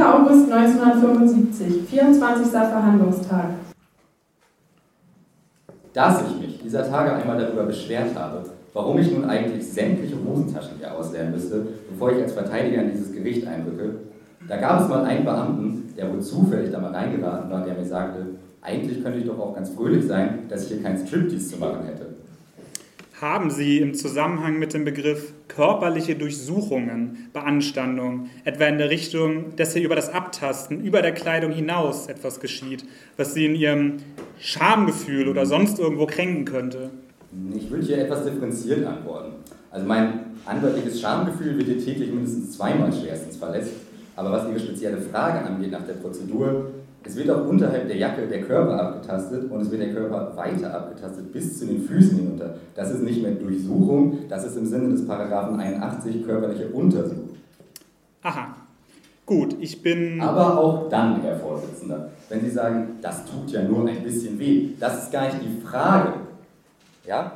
August 1975, 24. Verhandlungstag. Dass ich mich dieser Tage einmal darüber beschwert habe, warum ich nun eigentlich sämtliche Hosentaschen hier ausleeren müsste, bevor ich als Verteidiger in dieses Gericht einrücke, da gab es mal einen Beamten, der wohl zufällig da mal reingeraten war, der mir sagte, eigentlich könnte ich doch auch ganz fröhlich sein, dass ich hier keinen Striptease zu machen hätte. Haben Sie im Zusammenhang mit dem Begriff körperliche Durchsuchungen, Beanstandung, etwa in der Richtung, dass hier über das Abtasten, über der Kleidung hinaus etwas geschieht, was Sie in Ihrem Schamgefühl oder sonst irgendwo kränken könnte? Ich würde hier etwas differenziert antworten. Also mein anwaltliches Schamgefühl wird hier täglich mindestens zweimal schwerstens verletzt. Aber was Ihre spezielle Frage angeht nach der Prozedur, es wird auch unterhalb der Jacke der Körper abgetastet und es wird der Körper weiter abgetastet bis zu den Füßen hinunter. Das ist nicht mehr Durchsuchung, das ist im Sinne des Paragraphen 81 körperliche Untersuchung. Aha. Gut, ich bin. Aber auch dann, Herr Vorsitzender, wenn Sie sagen, das tut ja nur ein bisschen weh, das ist gar nicht die Frage. Ja?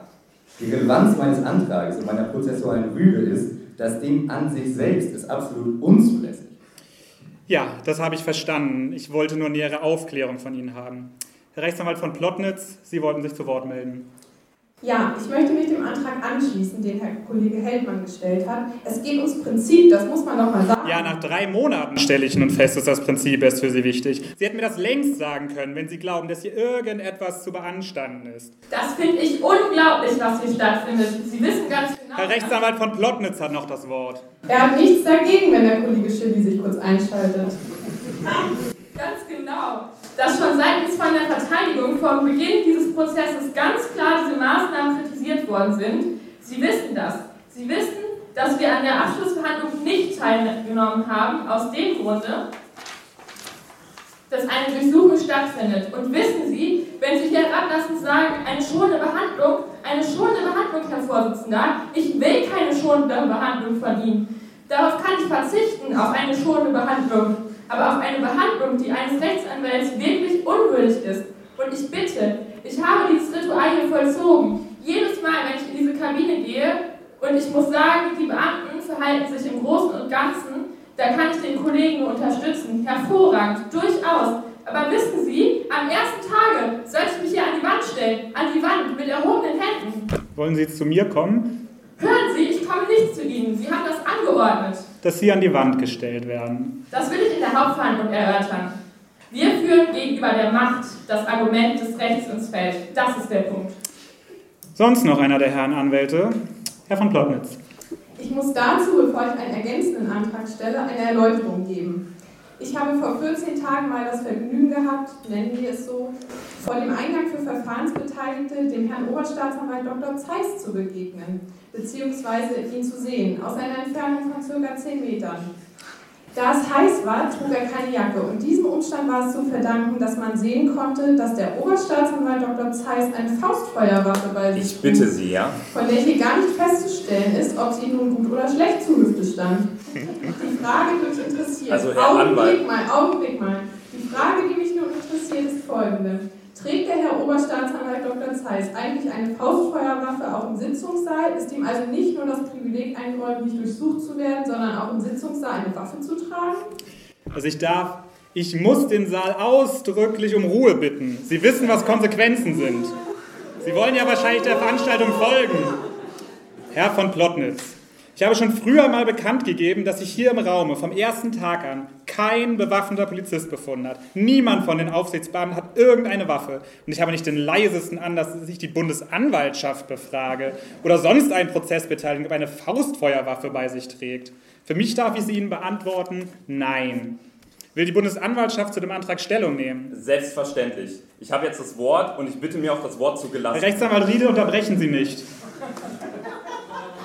Die Relevanz meines Antrages und meiner prozessualen Rüge ist, dass dem an sich selbst ist absolut unzulässig. Ja, das habe ich verstanden. Ich wollte nur nähere Aufklärung von Ihnen haben. Herr Rechtsanwalt von Plotnitz, Sie wollten sich zu Wort melden. Ja, ich möchte mich dem Antrag anschließen, den Herr Kollege Heldmann gestellt hat. Es geht ums Prinzip, das muss man doch mal sagen. Ja, nach drei Monaten stelle ich nun fest, dass das Prinzip erst für Sie wichtig. Sie hätten mir das längst sagen können, wenn Sie glauben, dass hier irgendetwas zu beanstanden ist. Das finde ich unglaublich, was hier stattfindet. Sie wissen ganz genau. Herr Rechtsanwalt von Plotnitz hat noch das Wort. Er hat nichts dagegen, wenn der Kollege Schilly sich kurz einschaltet. Dass schon seitens von der Verteidigung vor Beginn dieses Prozesses ganz klar diese Maßnahmen kritisiert worden sind. Sie wissen das. Sie wissen, dass wir an der Abschlussverhandlung nicht teilgenommen haben, aus dem Grunde, dass eine Durchsuchung stattfindet. Und wissen Sie, wenn Sie hier herablassend sagen, eine schonende Behandlung, eine schonende Behandlung, Herr Vorsitzender, ich will keine schonende Behandlung von Ihnen. Darauf kann ich verzichten, auf eine schonende Behandlung aber auch eine Behandlung, die eines Rechtsanwalts wirklich unwürdig ist. Und ich bitte, ich habe dieses Ritual hier vollzogen. Jedes Mal, wenn ich in diese Kabine gehe und ich muss sagen, die Beamten verhalten sich im Großen und Ganzen, da kann ich den Kollegen unterstützen. Hervorragend, durchaus. Aber wissen Sie, am ersten Tage sollte ich mich hier an die Wand stellen, an die Wand mit erhobenen Händen. Wollen Sie jetzt zu mir kommen? Hören Sie, ich komme nicht zu Ihnen. Sie haben das angeordnet dass sie an die Wand gestellt werden. Das will ich in der Hauptverhandlung erörtern. Wir führen gegenüber der Macht das Argument des Rechts ins Feld. Das ist der Punkt. Sonst noch einer der Herren Anwälte? Herr von Plotnitz. Ich muss dazu, bevor ich einen ergänzenden Antrag stelle, eine Erläuterung geben. Ich habe vor 14 Tagen mal das Vergnügen gehabt, nennen wir es so, vor dem Eingang für Verfahrensbeteiligte dem Herrn Oberstaatsanwalt Dr. Zeiss zu begegnen, beziehungsweise ihn zu sehen, aus einer Entfernung von ca. 10 Metern. Da es heiß war, trug er keine Jacke und diesem Umstand war es zu verdanken, dass man sehen konnte, dass der Oberstaatsanwalt Dr. Zeiss eine Faustfeuerwaffe bei sich Ich bitte Sie, ja? Von der hier gar nicht festzustellen ist, ob sie nun gut oder schlecht zu Hüfte stand. Die Frage, die mich interessiert, also, Herr Augenblick Anwalt. mal, Augenblick mal. Die Frage, die mich nun interessiert, ist folgende. Trägt der Herr Oberstaatsanwalt Dr. Zeiss eigentlich eine Faustfeuerwaffe auch im Sitzungssaal? Ist ihm also nicht nur das Privileg eingeräumt, nicht durchsucht zu werden, sondern auch im Sitzungssaal eine Waffe zu tragen? Also ich darf, ich muss den Saal ausdrücklich um Ruhe bitten. Sie wissen, was Konsequenzen sind. Sie wollen ja wahrscheinlich der Veranstaltung folgen. Herr von Plotnitz, ich habe schon früher mal bekannt gegeben, dass sich hier im Raume vom ersten Tag an kein bewaffneter Polizist befunden hat. Niemand von den Aufsichtsbeamten hat irgendeine Waffe. Und ich habe nicht den leisesten Anlass, dass ich die Bundesanwaltschaft befrage oder sonst einen Prozessbeteiligung, ob eine Faustfeuerwaffe bei sich trägt. Für mich darf ich sie Ihnen beantworten, nein. Will die Bundesanwaltschaft zu dem Antrag Stellung nehmen? Selbstverständlich. Ich habe jetzt das Wort und ich bitte mir auch das Wort zugelassen. Herr Rechtsanwalt Riede, unterbrechen Sie nicht.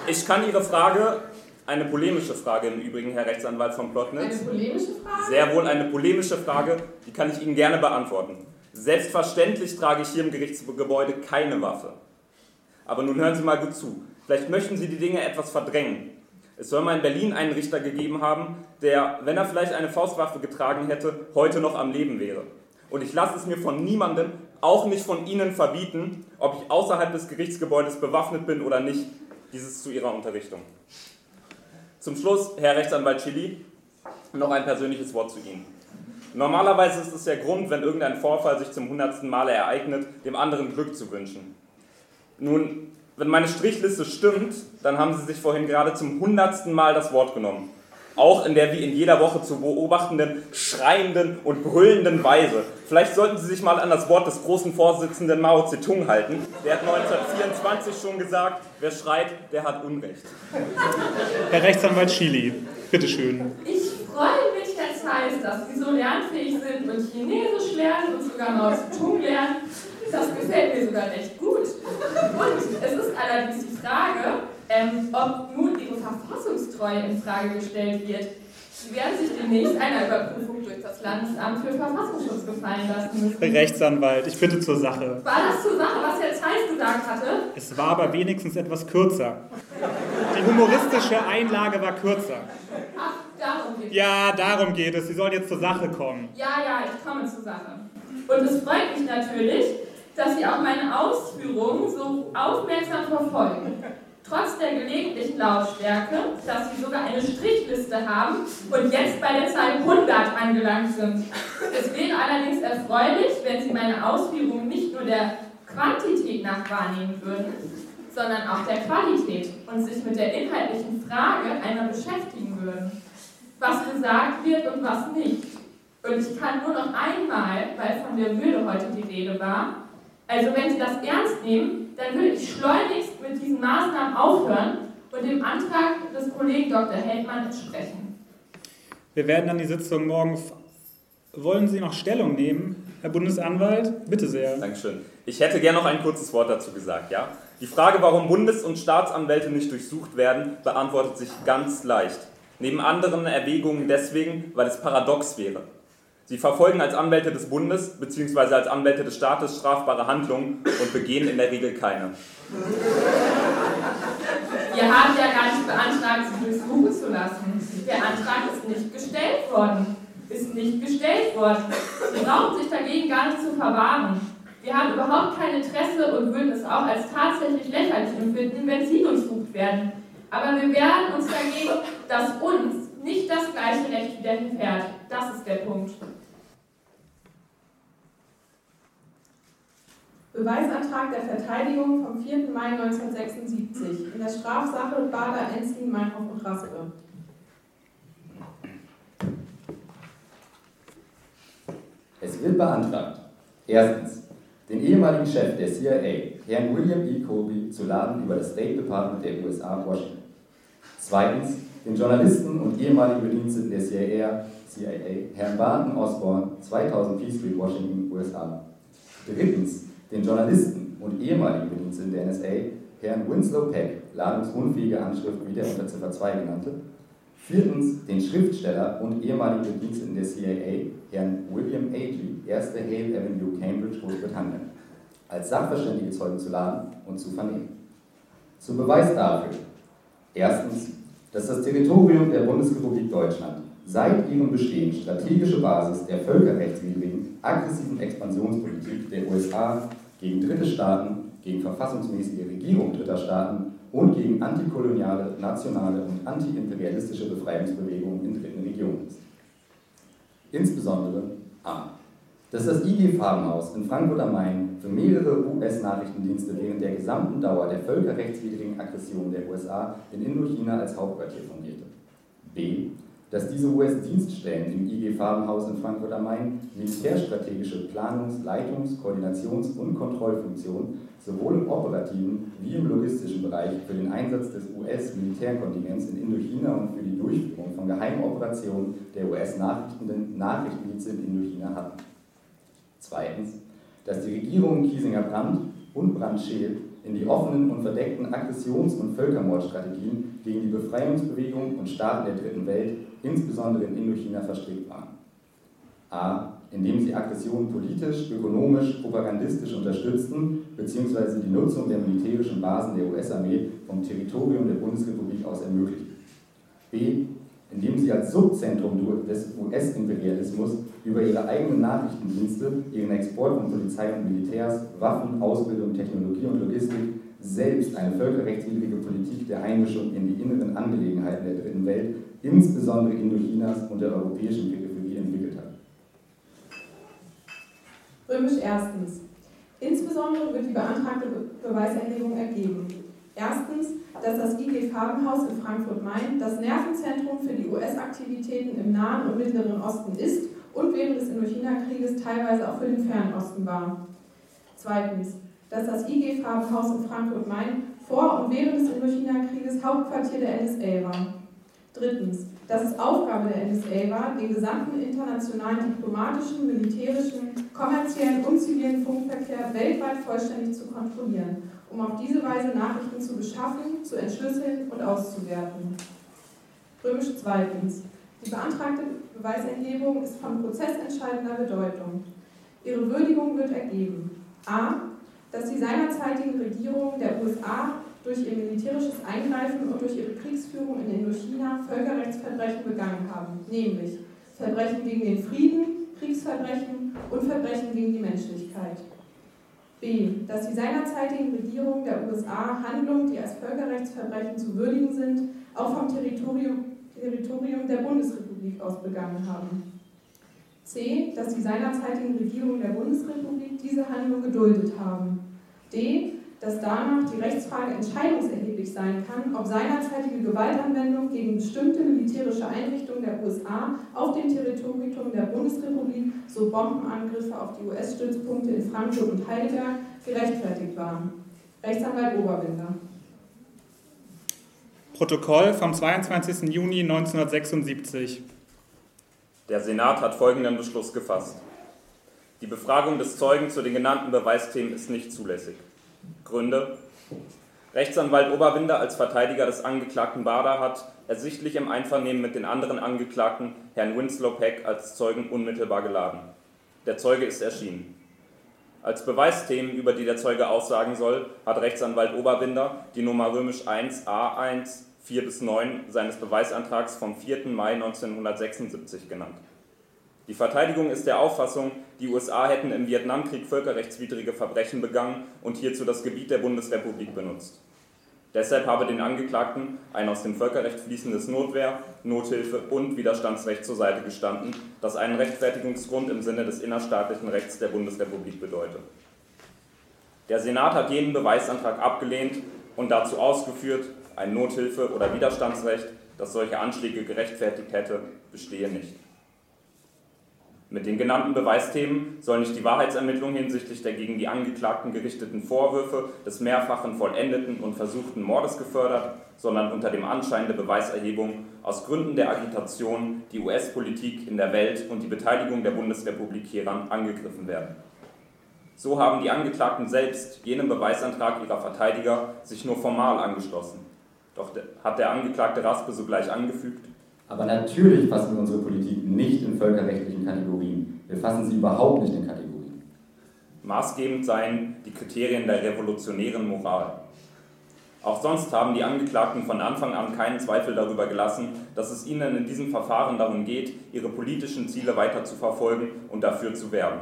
Ich kann Ihre Frage, eine polemische Frage im Übrigen, Herr Rechtsanwalt von Plotnitz. Eine polemische Frage? Sehr wohl eine polemische Frage, die kann ich Ihnen gerne beantworten. Selbstverständlich trage ich hier im Gerichtsgebäude keine Waffe. Aber nun hören Sie mal gut zu. Vielleicht möchten Sie die Dinge etwas verdrängen. Es soll mal in Berlin einen Richter gegeben haben, der, wenn er vielleicht eine Faustwaffe getragen hätte, heute noch am Leben wäre. Und ich lasse es mir von niemandem, auch nicht von Ihnen, verbieten, ob ich außerhalb des Gerichtsgebäudes bewaffnet bin oder nicht, dieses zu Ihrer Unterrichtung. Zum Schluss, Herr Rechtsanwalt Chili, noch ein persönliches Wort zu Ihnen. Normalerweise ist es der Grund, wenn irgendein Vorfall sich zum hundertsten Male ereignet, dem anderen Glück zu wünschen. Nun, wenn meine Strichliste stimmt, dann haben Sie sich vorhin gerade zum hundertsten Mal das Wort genommen. Auch in der wie in jeder Woche zu beobachtenden, schreienden und brüllenden Weise. Vielleicht sollten Sie sich mal an das Wort des großen Vorsitzenden Mao Zedong halten. Der hat 1924 schon gesagt, wer schreit, der hat Unrecht. Herr Rechtsanwalt Chili, bitteschön. Ich freue mich, Herr Zeiss, dass Sie so lernfähig sind und Chinesisch lernen und sogar Mao Zedong lernen. Das gefällt mir sogar recht gut. Und es ist allerdings die Frage, ähm, ob Verfassungstreue in Frage gestellt wird. Sie werden sich demnächst einer Überprüfung durch das Landesamt für Verfassungsschutz gefallen lassen müssen. Rechtsanwalt, ich bitte zur Sache. War das zur Sache, was Herr Zeiss gesagt hatte? Es war aber wenigstens etwas kürzer. Die humoristische Einlage war kürzer. Ach, darum geht es. Ja, darum geht es. Sie sollen jetzt zur Sache kommen. Ja, ja, ich komme zur Sache. Und es freut mich natürlich, dass Sie auch meine Ausführungen so aufmerksam verfolgen. Lautstärke, dass Sie sogar eine Strichliste haben und jetzt bei der Zahl 100 angelangt sind. Es wäre allerdings erfreulich, wenn Sie meine Ausführungen nicht nur der Quantität nach wahrnehmen würden, sondern auch der Qualität und sich mit der inhaltlichen Frage einmal beschäftigen würden. Was gesagt wird und was nicht. Und ich kann nur noch einmal, weil von der Würde heute die Rede war, also wenn Sie das ernst nehmen, dann würde ich schleunigst mit diesen Maßnahmen aufhören und dem Antrag des Kollegen Dr. Heldmann entsprechen. Wir werden dann die Sitzung morgen. Wollen Sie noch Stellung nehmen, Herr Bundesanwalt? Bitte sehr. Dankeschön. Ich hätte gern noch ein kurzes Wort dazu gesagt, ja? Die Frage, warum Bundes- und Staatsanwälte nicht durchsucht werden, beantwortet sich ganz leicht. Neben anderen Erwägungen deswegen, weil es paradox wäre. Sie verfolgen als Anwälte des Bundes bzw. als Anwälte des Staates strafbare Handlungen und begehen in der Regel keine. Wir haben ja gar nicht beantragt, Sie durchsuchen zu lassen. Der Antrag ist nicht gestellt worden. Ist nicht gestellt worden. Sie brauchen sich dagegen gar nicht zu verwahren. Wir haben überhaupt kein Interesse und würden es auch als tatsächlich lächerlich empfinden, wenn Sie durchsucht werden. Aber wir wehren uns dagegen, dass uns nicht das gleiche Recht widerfährt. Das ist der Punkt. Beweisantrag der Verteidigung vom 4. Mai 1976 in der Strafsache Bader, Enslin, Meinhof und Raspe. Es wird beantragt, erstens, den ehemaligen Chef der CIA, Herrn William E. Colby, zu laden über das State Department der USA Washington. Zweitens, den Journalisten und ehemaligen Bediensteten der CIA, CIA Herrn Barton Osborne, 2000 P Street, Washington, USA. Drittens, den Journalisten und ehemaligen Bediensteten der NSA, Herrn Winslow Peck, ladungsunfähige Anschrift, wie der unter Ziffer 2 genannte. Viertens, den Schriftsteller und ehemaligen Bediensteten der CIA, Herrn William Agee, 1. Hale Avenue, Cambridge, Großbritannien, als sachverständige Zeugen zu laden und zu vernehmen. Zum Beweis dafür. Erstens, dass das Territorium der Bundesrepublik Deutschland seit ihrem Bestehen strategische Basis der völkerrechtswidrigen, aggressiven Expansionspolitik der USA gegen dritte Staaten, gegen verfassungsmäßige Regierung dritter Staaten und gegen antikoloniale, nationale und antiimperialistische Befreiungsbewegungen in dritten Regionen ist. Insbesondere A. Dass das IG Farbenhaus in Frankfurt am Main für mehrere US-Nachrichtendienste während der gesamten Dauer der völkerrechtswidrigen Aggression der USA in Indochina als Hauptquartier fungierte. B. Dass diese US-Dienststellen im IG Farbenhaus in Frankfurt am Main militärstrategische Planungs-, Leitungs-, Koordinations- und Kontrollfunktionen sowohl im operativen wie im logistischen Bereich für den Einsatz des US-Militärkontingents in Indochina und für die Durchführung von Geheimoperationen der US-Nachrichtendienste in Indochina hatten. Zweitens, dass die Regierungen Kiesinger Brandt und Brandt-Scheel in die offenen und verdeckten Aggressions- und Völkermordstrategien gegen die Befreiungsbewegung und Staaten der Dritten Welt, insbesondere in Indochina, verstrickt waren. A. Indem sie Aggressionen politisch, ökonomisch, propagandistisch unterstützten bzw. die Nutzung der militärischen Basen der US-Armee vom Territorium der Bundesrepublik aus ermöglichten. B. Indem sie als Subzentrum des US-Imperialismus über ihre eigenen Nachrichtendienste, ihren Export von Polizei und Militärs, Waffen, Ausbildung, Technologie und Logistik selbst eine völkerrechtswidrige Politik der Einmischung in die inneren Angelegenheiten der Dritten Welt insbesondere Indochinas und der europäischen Peripherie entwickelt hat. Römisch erstens. Insbesondere wird die beantragte Beweiserhebung ergeben. Erstens, dass das IG Farbenhaus in Frankfurt-Main das Nervenzentrum für die US-Aktivitäten im Nahen und Mittleren Osten ist und während des Indochina-Krieges teilweise auch für den Fernosten war. Zweitens, dass das IG Farbenhaus in Frankfurt-Main vor und während des Indochina-Krieges Hauptquartier der NSA war. Drittens, dass es Aufgabe der NSA war, den gesamten internationalen diplomatischen, militärischen, kommerziellen und zivilen Funkverkehr weltweit vollständig zu kontrollieren, um auf diese Weise Nachrichten zu beschaffen, zu entschlüsseln und auszuwerten. Römisch zweitens. Die beantragte Beweiserhebung ist von prozessentscheidender Bedeutung. Ihre Würdigung wird ergeben. A dass die seinerzeitigen Regierungen der USA durch ihr militärisches Eingreifen und durch ihre Kriegsführung in Indochina Völkerrechtsverbrechen begangen haben, nämlich Verbrechen gegen den Frieden, Kriegsverbrechen und Verbrechen gegen die Menschlichkeit. B. Dass die seinerzeitigen Regierungen der USA Handlungen, die als Völkerrechtsverbrechen zu würdigen sind, auch vom Territorium, Territorium der Bundesrepublik aus begangen haben. C. Dass die seinerzeitigen Regierungen der Bundesrepublik diese Handlung geduldet haben. D. Dass danach die Rechtsfrage entscheidungserheblich sein kann, ob seinerzeitige Gewaltanwendung gegen bestimmte militärische Einrichtungen der USA auf dem Territorium der Bundesrepublik, so Bombenangriffe auf die US-Stützpunkte in Frankfurt und Heidelberg, gerechtfertigt waren. Rechtsanwalt Oberbinder. Protokoll vom 22. Juni 1976. Der Senat hat folgenden Beschluss gefasst. Die Befragung des Zeugen zu den genannten Beweisthemen ist nicht zulässig. Gründe. Rechtsanwalt Oberwinder als Verteidiger des Angeklagten Bader hat ersichtlich im Einvernehmen mit den anderen Angeklagten Herrn Winslow Peck als Zeugen unmittelbar geladen. Der Zeuge ist erschienen. Als Beweisthemen, über die der Zeuge aussagen soll, hat Rechtsanwalt Oberwinder die Nummer römisch 1 A1 4 bis 9 seines Beweisantrags vom 4. Mai 1976 genannt. Die Verteidigung ist der Auffassung, die USA hätten im Vietnamkrieg völkerrechtswidrige Verbrechen begangen und hierzu das Gebiet der Bundesrepublik benutzt. Deshalb habe den Angeklagten ein aus dem Völkerrecht fließendes Notwehr, Nothilfe und Widerstandsrecht zur Seite gestanden, das einen Rechtfertigungsgrund im Sinne des innerstaatlichen Rechts der Bundesrepublik bedeutet. Der Senat hat jenen Beweisantrag abgelehnt und dazu ausgeführt, ein Nothilfe- oder Widerstandsrecht, das solche Anschläge gerechtfertigt hätte, bestehe nicht. Mit den genannten Beweisthemen soll nicht die Wahrheitsermittlung hinsichtlich der gegen die Angeklagten gerichteten Vorwürfe des mehrfachen vollendeten und versuchten Mordes gefördert, sondern unter dem Anschein der Beweiserhebung aus Gründen der Agitation die US-Politik in der Welt und die Beteiligung der Bundesrepublik hieran angegriffen werden. So haben die Angeklagten selbst jenem Beweisantrag ihrer Verteidiger sich nur formal angeschlossen. Doch hat der Angeklagte Raspe sogleich angefügt. Aber natürlich fassen wir unsere Politik nicht in völkerrechtlichen Kategorien. Wir fassen sie überhaupt nicht in Kategorien. Maßgebend seien die Kriterien der revolutionären Moral. Auch sonst haben die Angeklagten von Anfang an keinen Zweifel darüber gelassen, dass es ihnen in diesem Verfahren darum geht, ihre politischen Ziele weiter zu verfolgen und dafür zu werben.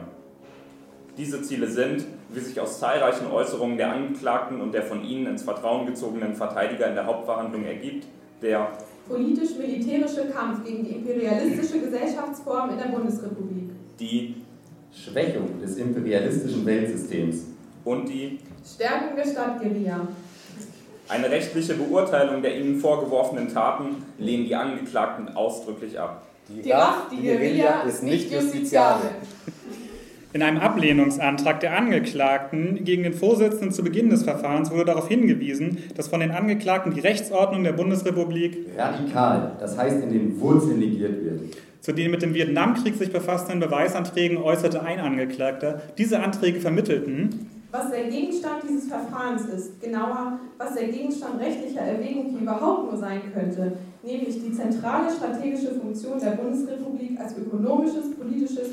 Diese Ziele sind, wie sich aus zahlreichen Äußerungen der Angeklagten und der von ihnen ins Vertrauen gezogenen Verteidiger in der Hauptverhandlung ergibt, der politisch-militärische Kampf gegen die imperialistische Gesellschaftsform in der Bundesrepublik, die Schwächung des imperialistischen Weltsystems und die Stärkung der Stadtguerilla. Eine rechtliche Beurteilung der ihnen vorgeworfenen Taten lehnen die Angeklagten ausdrücklich ab. Die Raff, die Guerilla, ist nicht justiziabel. In einem Ablehnungsantrag der Angeklagten gegen den Vorsitzenden zu Beginn des Verfahrens wurde darauf hingewiesen, dass von den Angeklagten die Rechtsordnung der Bundesrepublik radikal, das heißt in den Wurzeln negiert wird. Zu den mit dem Vietnamkrieg sich befassenden Beweisanträgen äußerte ein Angeklagter, diese Anträge vermittelten, was der Gegenstand dieses Verfahrens ist, genauer, was der Gegenstand rechtlicher Erwägung hier überhaupt nur sein könnte, nämlich die zentrale strategische Funktion der Bundesrepublik als ökonomisches, politisches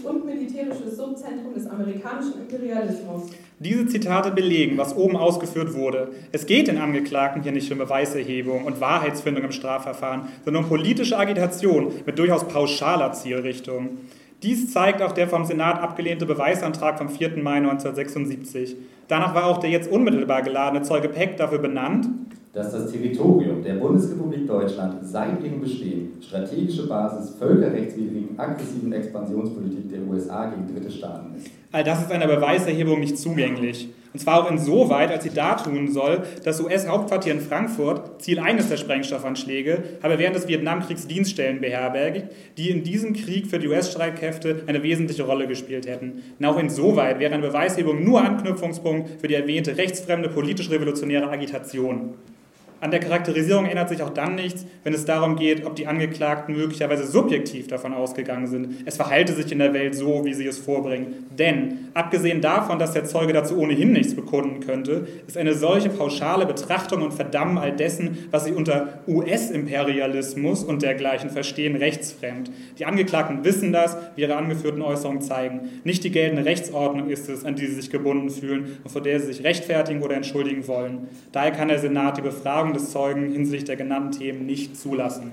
Subzentrum des amerikanischen Imperialismus. Diese Zitate belegen, was oben ausgeführt wurde. Es geht den Angeklagten hier nicht um Beweiserhebung und Wahrheitsfindung im Strafverfahren, sondern um politische Agitation mit durchaus pauschaler Zielrichtung. Dies zeigt auch der vom Senat abgelehnte Beweisantrag vom 4. Mai 1976. Danach war auch der jetzt unmittelbar geladene Zeuge Peck dafür benannt, dass das Territorium der Bundesrepublik Deutschland seit ihrem Bestehen strategische Basis völkerrechtswidrigen aggressiven Expansionspolitik der USA gegen dritte Staaten ist. All das ist einer Beweiserhebung nicht zugänglich. Und zwar auch insoweit, als sie dartun soll, das US-Hauptquartier in Frankfurt, Ziel eines der Sprengstoffanschläge, habe während des Vietnamkriegs Dienststellen beherbergt, die in diesem Krieg für die US-Streitkräfte eine wesentliche Rolle gespielt hätten. Und auch insoweit wäre eine Beweiserhebung nur Anknüpfungspunkt für die erwähnte rechtsfremde politisch-revolutionäre Agitation. An der Charakterisierung ändert sich auch dann nichts, wenn es darum geht, ob die Angeklagten möglicherweise subjektiv davon ausgegangen sind. Es verhalte sich in der Welt so, wie sie es vorbringen. Denn, abgesehen davon, dass der Zeuge dazu ohnehin nichts bekunden könnte, ist eine solche pauschale Betrachtung und Verdammen all dessen, was sie unter US-Imperialismus und dergleichen verstehen, rechtsfremd. Die Angeklagten wissen das, wie ihre angeführten Äußerungen zeigen. Nicht die geltende Rechtsordnung ist es, an die sie sich gebunden fühlen und vor der sie sich rechtfertigen oder entschuldigen wollen. Daher kann der Senat die Befragung des Zeugen hinsichtlich der genannten Themen nicht zulassen.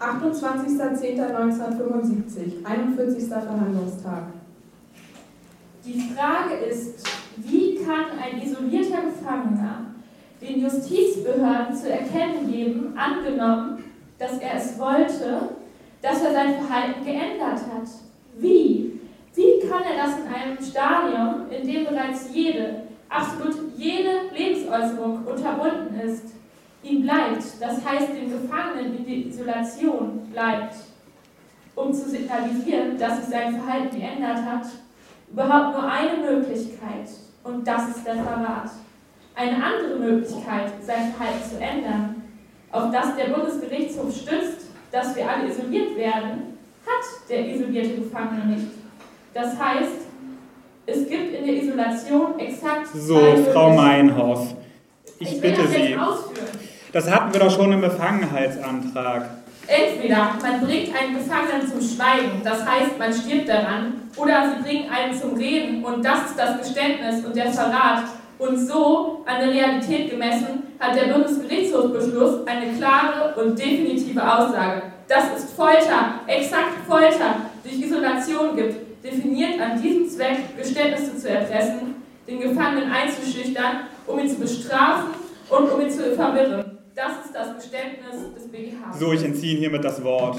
28.10.1975, 41. Verhandlungstag. Die Frage ist, wie kann ein isolierter Gefangener den Justizbehörden zu erkennen geben, angenommen, dass er es wollte, dass er sein Verhalten geändert hat? Wie? Wie kann er das in einem Stadium, in dem bereits jede, absolut jede Lebensäußerung unterbunden ist, ihm bleibt, das heißt dem Gefangenen in die Isolation bleibt, um zu signalisieren, dass sich sein Verhalten geändert hat, überhaupt nur eine Möglichkeit und das ist der Verrat. Eine andere Möglichkeit, sein Verhalten zu ändern, auf das der Bundesgerichtshof stützt, dass wir alle isoliert werden, hat der isolierte Gefangene nicht. Das heißt, es gibt in der Isolation exakt. So, Frau Meinhoff, ich, ich bitte Sie. Das hatten wir doch schon im Befangenheitsantrag. Entweder man bringt einen Gefangenen zum Schweigen, das heißt, man stirbt daran, oder sie bringen einen zum Reden und das ist das Geständnis und der Verrat. Und so, an der Realität gemessen, hat der Bundesgerichtshofbeschluss eine klare und definitive Aussage. Das ist Folter, exakt Folter, durch Isolation gibt definiert an diesem Zweck, Geständnisse zu erpressen, den Gefangenen einzuschüchtern, um ihn zu bestrafen und um ihn zu verwirren. Das ist das Geständnis des BGH. So, ich entziehe hiermit das Wort.